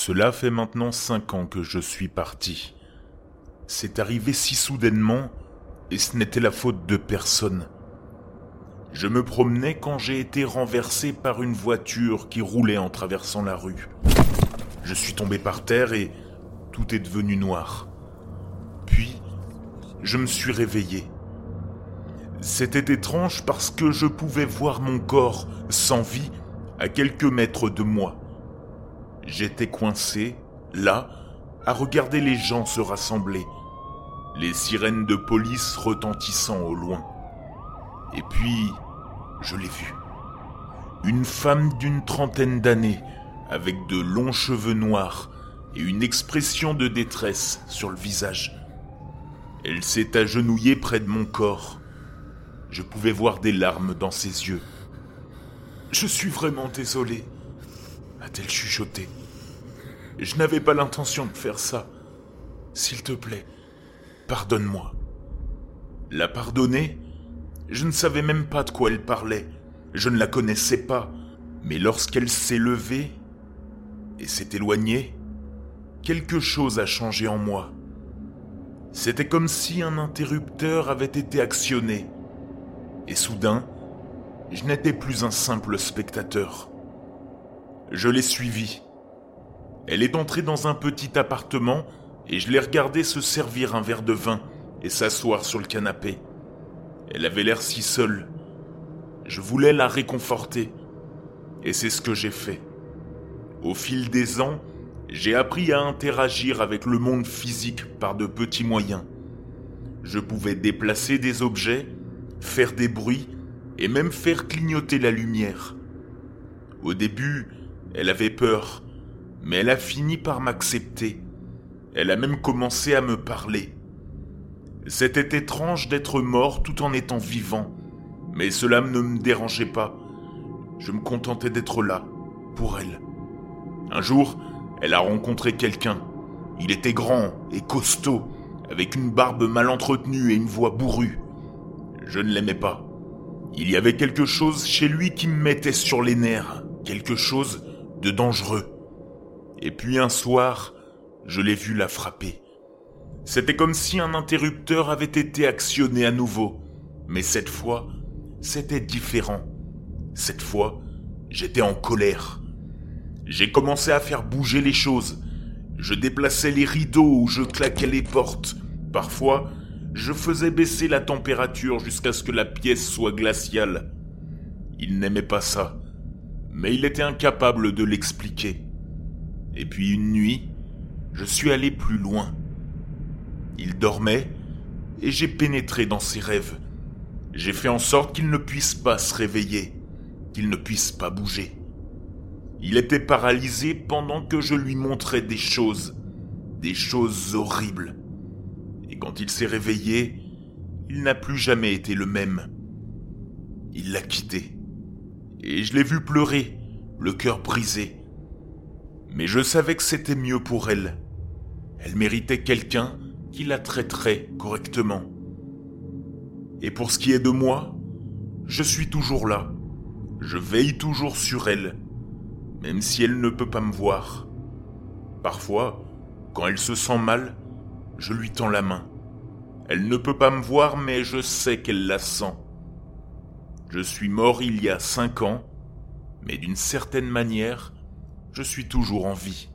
Cela fait maintenant cinq ans que je suis parti. C'est arrivé si soudainement et ce n'était la faute de personne. Je me promenais quand j'ai été renversé par une voiture qui roulait en traversant la rue. Je suis tombé par terre et tout est devenu noir. Puis, je me suis réveillé. C'était étrange parce que je pouvais voir mon corps sans vie à quelques mètres de moi. J'étais coincé, là, à regarder les gens se rassembler, les sirènes de police retentissant au loin. Et puis, je l'ai vue. Une femme d'une trentaine d'années, avec de longs cheveux noirs et une expression de détresse sur le visage. Elle s'est agenouillée près de mon corps. Je pouvais voir des larmes dans ses yeux. Je suis vraiment désolé, a-t-elle chuchoté. Je n'avais pas l'intention de faire ça. S'il te plaît, pardonne-moi. La pardonner Je ne savais même pas de quoi elle parlait. Je ne la connaissais pas. Mais lorsqu'elle s'est levée et s'est éloignée, quelque chose a changé en moi. C'était comme si un interrupteur avait été actionné. Et soudain, je n'étais plus un simple spectateur. Je l'ai suivie. Elle est entrée dans un petit appartement et je l'ai regardée se servir un verre de vin et s'asseoir sur le canapé. Elle avait l'air si seule. Je voulais la réconforter. Et c'est ce que j'ai fait. Au fil des ans, j'ai appris à interagir avec le monde physique par de petits moyens. Je pouvais déplacer des objets, faire des bruits et même faire clignoter la lumière. Au début, elle avait peur, mais elle a fini par m'accepter. Elle a même commencé à me parler. C'était étrange d'être mort tout en étant vivant, mais cela ne me dérangeait pas. Je me contentais d'être là, pour elle. Un jour, elle a rencontré quelqu'un. Il était grand et costaud, avec une barbe mal entretenue et une voix bourrue. Je ne l'aimais pas. Il y avait quelque chose chez lui qui me mettait sur les nerfs, quelque chose de dangereux. Et puis un soir, je l'ai vu la frapper. C'était comme si un interrupteur avait été actionné à nouveau, mais cette fois, c'était différent. Cette fois, j'étais en colère. J'ai commencé à faire bouger les choses. Je déplaçais les rideaux ou je claquais les portes. Parfois, je faisais baisser la température jusqu'à ce que la pièce soit glaciale. Il n'aimait pas ça, mais il était incapable de l'expliquer. Et puis une nuit, je suis allé plus loin. Il dormait et j'ai pénétré dans ses rêves. J'ai fait en sorte qu'il ne puisse pas se réveiller, qu'il ne puisse pas bouger. Il était paralysé pendant que je lui montrais des choses, des choses horribles. Et quand il s'est réveillé, il n'a plus jamais été le même. Il l'a quitté. Et je l'ai vu pleurer, le cœur brisé. Mais je savais que c'était mieux pour elle. Elle méritait quelqu'un qui la traiterait correctement. Et pour ce qui est de moi, je suis toujours là. Je veille toujours sur elle même si elle ne peut pas me voir. Parfois, quand elle se sent mal, je lui tends la main. Elle ne peut pas me voir, mais je sais qu'elle la sent. Je suis mort il y a cinq ans, mais d'une certaine manière, je suis toujours en vie.